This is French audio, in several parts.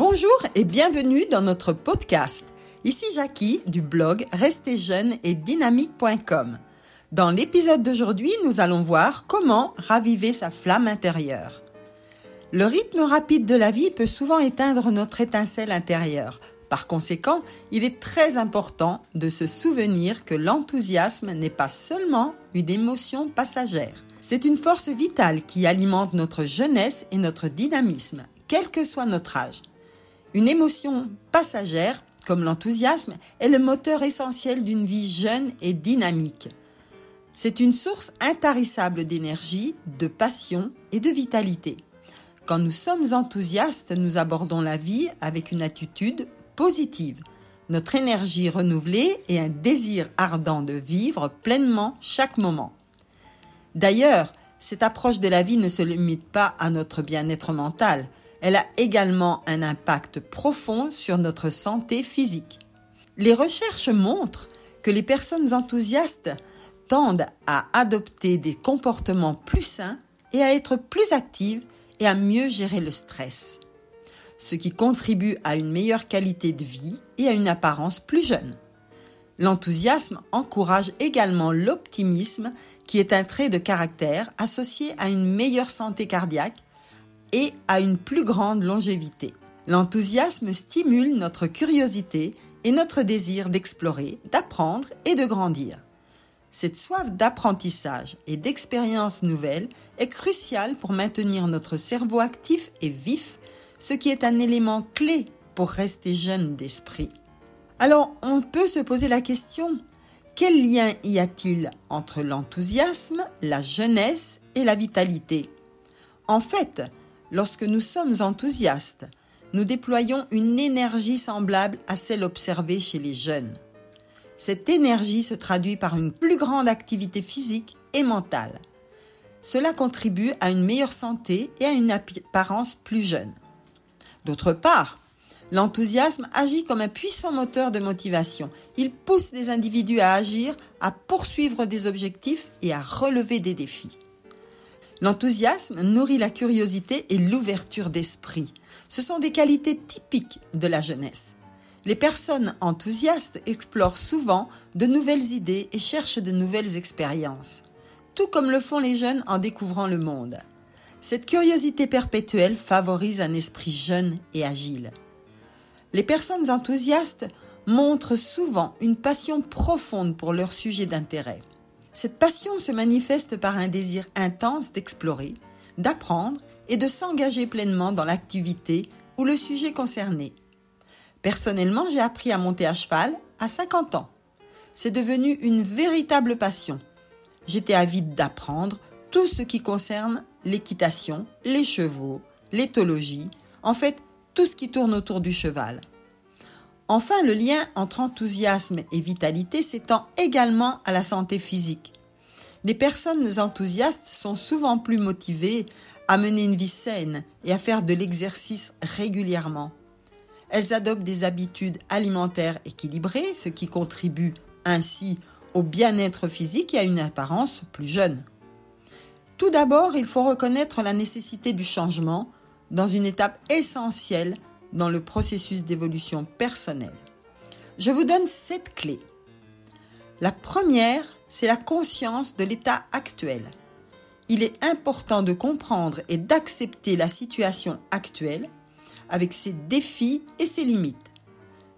Bonjour et bienvenue dans notre podcast. Ici Jackie du blog Restez et dynamique.com. Dans l'épisode d'aujourd'hui, nous allons voir comment raviver sa flamme intérieure. Le rythme rapide de la vie peut souvent éteindre notre étincelle intérieure. Par conséquent, il est très important de se souvenir que l'enthousiasme n'est pas seulement une émotion passagère. C'est une force vitale qui alimente notre jeunesse et notre dynamisme, quel que soit notre âge. Une émotion passagère, comme l'enthousiasme, est le moteur essentiel d'une vie jeune et dynamique. C'est une source intarissable d'énergie, de passion et de vitalité. Quand nous sommes enthousiastes, nous abordons la vie avec une attitude positive, notre énergie renouvelée et un désir ardent de vivre pleinement chaque moment. D'ailleurs, cette approche de la vie ne se limite pas à notre bien-être mental, elle a également un impact profond sur notre santé physique. Les recherches montrent que les personnes enthousiastes tendent à adopter des comportements plus sains et à être plus actives et à mieux gérer le stress, ce qui contribue à une meilleure qualité de vie et à une apparence plus jeune. L'enthousiasme encourage également l'optimisme qui est un trait de caractère associé à une meilleure santé cardiaque et à une plus grande longévité. L'enthousiasme stimule notre curiosité et notre désir d'explorer, d'apprendre et de grandir. Cette soif d'apprentissage et d'expériences nouvelles est cruciale pour maintenir notre cerveau actif et vif, ce qui est un élément clé pour rester jeune d'esprit. Alors, on peut se poser la question, quel lien y a-t-il entre l'enthousiasme, la jeunesse et la vitalité? En fait, Lorsque nous sommes enthousiastes, nous déployons une énergie semblable à celle observée chez les jeunes. Cette énergie se traduit par une plus grande activité physique et mentale. Cela contribue à une meilleure santé et à une apparence plus jeune. D'autre part, l'enthousiasme agit comme un puissant moteur de motivation. Il pousse les individus à agir, à poursuivre des objectifs et à relever des défis. L'enthousiasme nourrit la curiosité et l'ouverture d'esprit. Ce sont des qualités typiques de la jeunesse. Les personnes enthousiastes explorent souvent de nouvelles idées et cherchent de nouvelles expériences, tout comme le font les jeunes en découvrant le monde. Cette curiosité perpétuelle favorise un esprit jeune et agile. Les personnes enthousiastes montrent souvent une passion profonde pour leur sujet d'intérêt. Cette passion se manifeste par un désir intense d'explorer, d'apprendre et de s'engager pleinement dans l'activité ou le sujet concerné. Personnellement, j'ai appris à monter à cheval à 50 ans. C'est devenu une véritable passion. J'étais avide d'apprendre tout ce qui concerne l'équitation, les chevaux, l'éthologie, en fait tout ce qui tourne autour du cheval. Enfin, le lien entre enthousiasme et vitalité s'étend également à la santé physique. Les personnes enthousiastes sont souvent plus motivées à mener une vie saine et à faire de l'exercice régulièrement. Elles adoptent des habitudes alimentaires équilibrées, ce qui contribue ainsi au bien-être physique et à une apparence plus jeune. Tout d'abord, il faut reconnaître la nécessité du changement dans une étape essentielle dans le processus d'évolution personnelle. Je vous donne sept clés. La première, c'est la conscience de l'état actuel. Il est important de comprendre et d'accepter la situation actuelle avec ses défis et ses limites.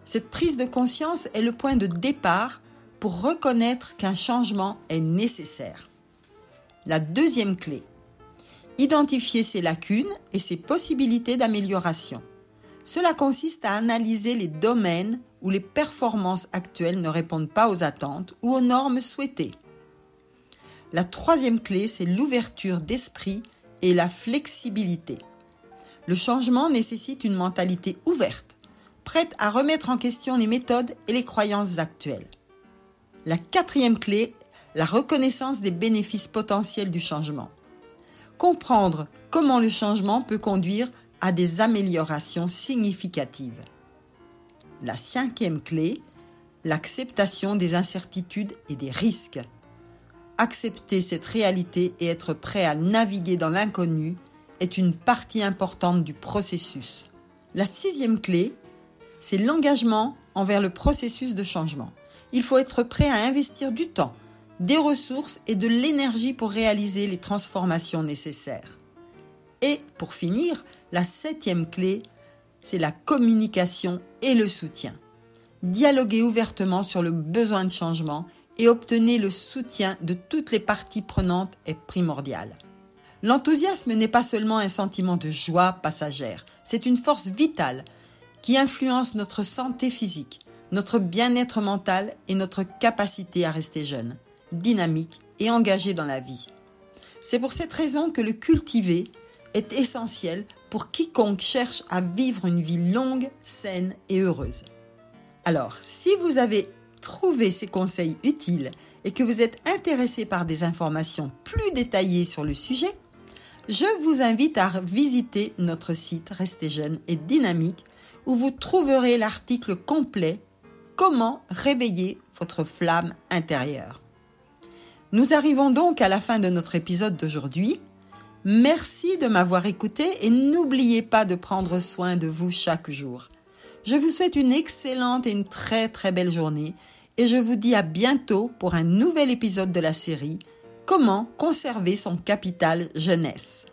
Cette prise de conscience est le point de départ pour reconnaître qu'un changement est nécessaire. La deuxième clé, identifier ses lacunes et ses possibilités d'amélioration. Cela consiste à analyser les domaines où les performances actuelles ne répondent pas aux attentes ou aux normes souhaitées. La troisième clé, c'est l'ouverture d'esprit et la flexibilité. Le changement nécessite une mentalité ouverte, prête à remettre en question les méthodes et les croyances actuelles. La quatrième clé, la reconnaissance des bénéfices potentiels du changement. Comprendre comment le changement peut conduire à des améliorations significatives. La cinquième clé, l'acceptation des incertitudes et des risques. Accepter cette réalité et être prêt à naviguer dans l'inconnu est une partie importante du processus. La sixième clé, c'est l'engagement envers le processus de changement. Il faut être prêt à investir du temps, des ressources et de l'énergie pour réaliser les transformations nécessaires. Et pour finir, la septième clé, c'est la communication et le soutien. Dialoguez ouvertement sur le besoin de changement et obtenez le soutien de toutes les parties prenantes est primordial. L'enthousiasme n'est pas seulement un sentiment de joie passagère, c'est une force vitale qui influence notre santé physique, notre bien-être mental et notre capacité à rester jeune, dynamique et engagé dans la vie. C'est pour cette raison que le cultiver est essentiel pour quiconque cherche à vivre une vie longue, saine et heureuse. Alors, si vous avez trouvé ces conseils utiles et que vous êtes intéressé par des informations plus détaillées sur le sujet, je vous invite à visiter notre site Restez jeune et dynamique où vous trouverez l'article complet Comment réveiller votre flamme intérieure. Nous arrivons donc à la fin de notre épisode d'aujourd'hui. Merci de m'avoir écouté et n'oubliez pas de prendre soin de vous chaque jour. Je vous souhaite une excellente et une très très belle journée et je vous dis à bientôt pour un nouvel épisode de la série Comment conserver son capital jeunesse.